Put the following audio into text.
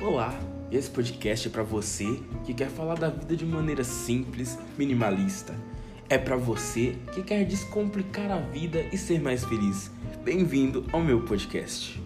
Olá, esse podcast é para você que quer falar da vida de maneira simples, minimalista. É para você que quer descomplicar a vida e ser mais feliz. Bem-vindo ao meu podcast.